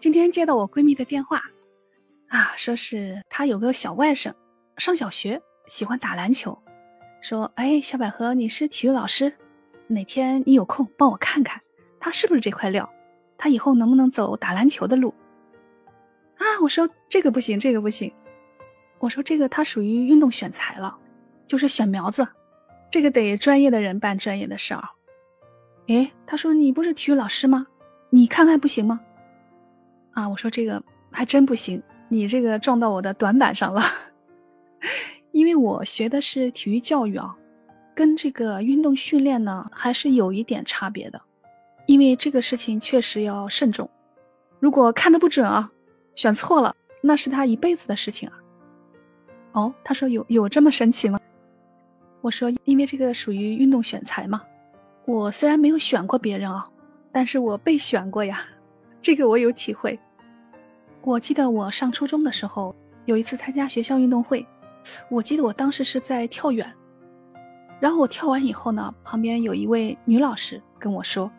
今天接到我闺蜜的电话，啊，说是她有个小外甥，上小学，喜欢打篮球，说，哎，小百合，你是体育老师，哪天你有空帮我看看，他是不是这块料，他以后能不能走打篮球的路？啊，我说这个不行，这个不行，我说这个他属于运动选材了，就是选苗子，这个得专业的人办专业的事儿。哎，他说你不是体育老师吗？你看看不行吗？啊，我说这个还真不行，你这个撞到我的短板上了，因为我学的是体育教育啊，跟这个运动训练呢还是有一点差别的，因为这个事情确实要慎重，如果看的不准啊，选错了，那是他一辈子的事情啊。哦，他说有有这么神奇吗？我说因为这个属于运动选材嘛，我虽然没有选过别人啊，但是我被选过呀。这个我有体会。我记得我上初中的时候，有一次参加学校运动会，我记得我当时是在跳远，然后我跳完以后呢，旁边有一位女老师跟我说：“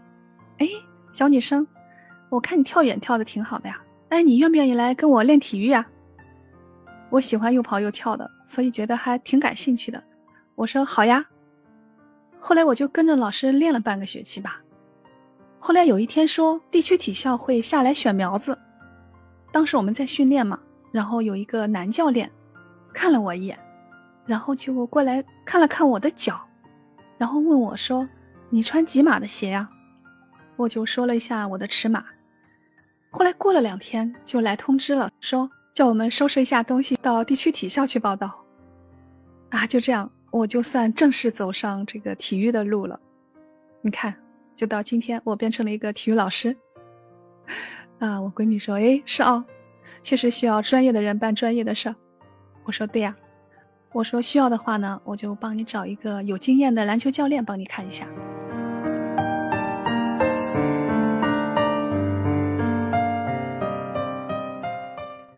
哎，小女生，我看你跳远跳的挺好的呀，哎，你愿不愿意来跟我练体育呀？”我喜欢又跑又跳的，所以觉得还挺感兴趣的。我说好呀。后来我就跟着老师练了半个学期吧。后来有一天说地区体校会下来选苗子，当时我们在训练嘛，然后有一个男教练看了我一眼，然后就过来看了看我的脚，然后问我说：“你穿几码的鞋呀？”我就说了一下我的尺码。后来过了两天就来通知了，说叫我们收拾一下东西到地区体校去报道。啊，就这样我就算正式走上这个体育的路了。你看。就到今天，我变成了一个体育老师。啊，我闺蜜说：“哎，是啊，确实需要专业的人办专业的事儿。”我说：“对呀。”我说：“需要的话呢，我就帮你找一个有经验的篮球教练帮你看一下。”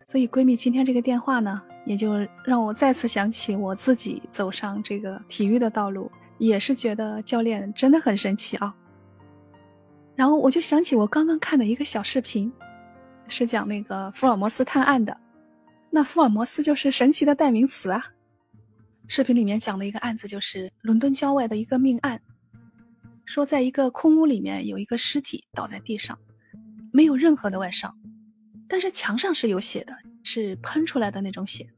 所以，闺蜜今天这个电话呢，也就让我再次想起我自己走上这个体育的道路，也是觉得教练真的很神奇啊。然后我就想起我刚刚看的一个小视频，是讲那个福尔摩斯探案的。那福尔摩斯就是神奇的代名词啊。视频里面讲的一个案子就是伦敦郊外的一个命案，说在一个空屋里面有一个尸体倒在地上，没有任何的外伤，但是墙上是有血的，是喷出来的那种血。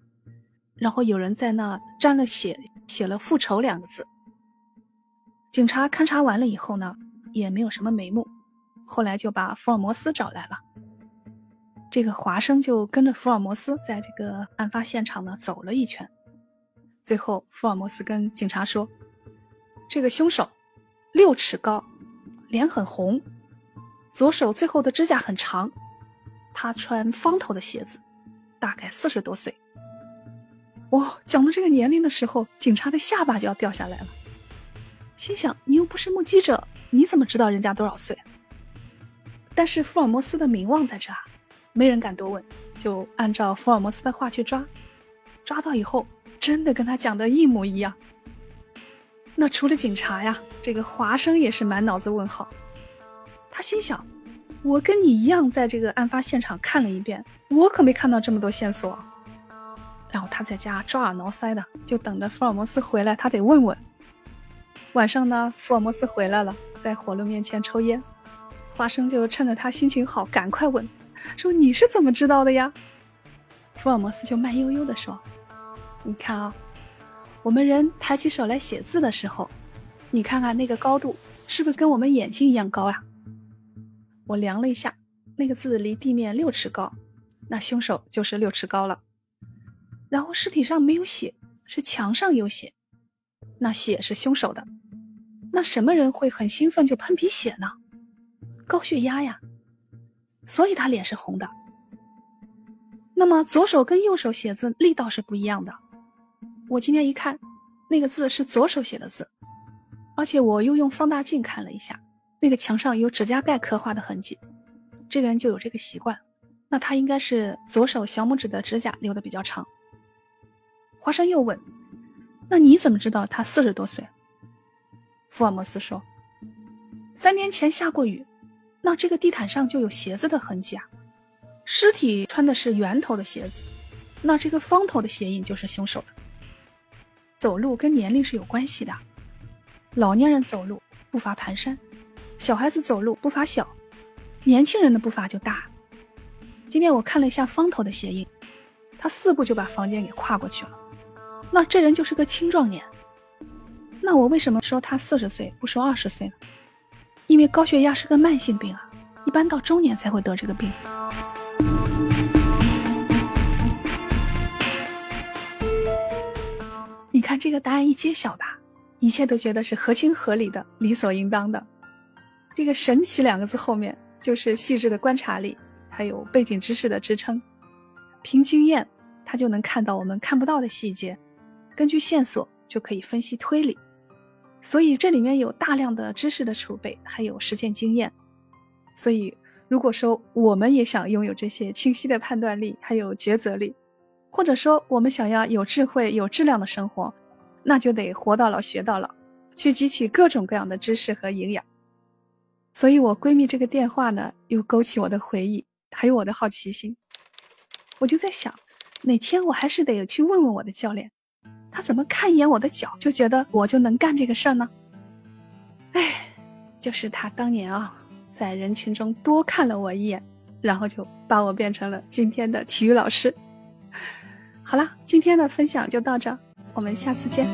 然后有人在那沾了血，写了“复仇”两个字。警察勘察完了以后呢？也没有什么眉目，后来就把福尔摩斯找来了。这个华生就跟着福尔摩斯在这个案发现场呢走了一圈。最后，福尔摩斯跟警察说：“这个凶手六尺高，脸很红，左手最后的指甲很长，他穿方头的鞋子，大概四十多岁。”哇，讲到这个年龄的时候，警察的下巴就要掉下来了，心想：“你又不是目击者。”你怎么知道人家多少岁？但是福尔摩斯的名望在这啊，没人敢多问，就按照福尔摩斯的话去抓。抓到以后，真的跟他讲的一模一样。那除了警察呀，这个华生也是满脑子问号。他心想：我跟你一样，在这个案发现场看了一遍，我可没看到这么多线索。然后他在家抓耳挠腮的，就等着福尔摩斯回来，他得问问。晚上呢，福尔摩斯回来了。在火炉面前抽烟，华生就趁着他心情好，赶快问，说你是怎么知道的呀？福尔摩斯就慢悠悠地说：“你看啊，我们人抬起手来写字的时候，你看看那个高度是不是跟我们眼睛一样高呀？我量了一下，那个字离地面六尺高，那凶手就是六尺高了。然后尸体上没有血，是墙上有血，那血是凶手的。”那什么人会很兴奋就喷鼻血呢？高血压呀，所以他脸是红的。那么左手跟右手写字力道是不一样的。我今天一看，那个字是左手写的字，而且我又用放大镜看了一下，那个墙上有指甲盖刻画的痕迹，这个人就有这个习惯。那他应该是左手小拇指的指甲留的比较长。华生又问：“那你怎么知道他四十多岁？”福尔摩斯说：“三年前下过雨，那这个地毯上就有鞋子的痕迹啊。尸体穿的是圆头的鞋子，那这个方头的鞋印就是凶手的。走路跟年龄是有关系的，老年人走路步伐蹒跚，小孩子走路步伐小，年轻人的步伐就大。今天我看了一下方头的鞋印，他四步就把房间给跨过去了，那这人就是个青壮年。那我为什么说他四十岁不说二十岁呢？因为高血压是个慢性病啊，一般到中年才会得这个病。你看这个答案一揭晓吧，一切都觉得是合情合理的、理所应当的。这个“神奇”两个字后面就是细致的观察力，还有背景知识的支撑。凭经验，他就能看到我们看不到的细节，根据线索就可以分析推理。所以这里面有大量的知识的储备，还有实践经验。所以如果说我们也想拥有这些清晰的判断力，还有抉择力。或者说，我们想要有智慧、有质量的生活，那就得活到老学到老，去汲取各种各样的知识和营养。所以，我闺蜜这个电话呢，又勾起我的回忆，还有我的好奇心。我就在想，哪天我还是得去问问我的教练，他怎么看一眼我的脚就觉得我就能干这个事儿呢？哎，就是他当年啊，在人群中多看了我一眼，然后就把我变成了今天的体育老师。好了，今天的分享就到这，我们下次见。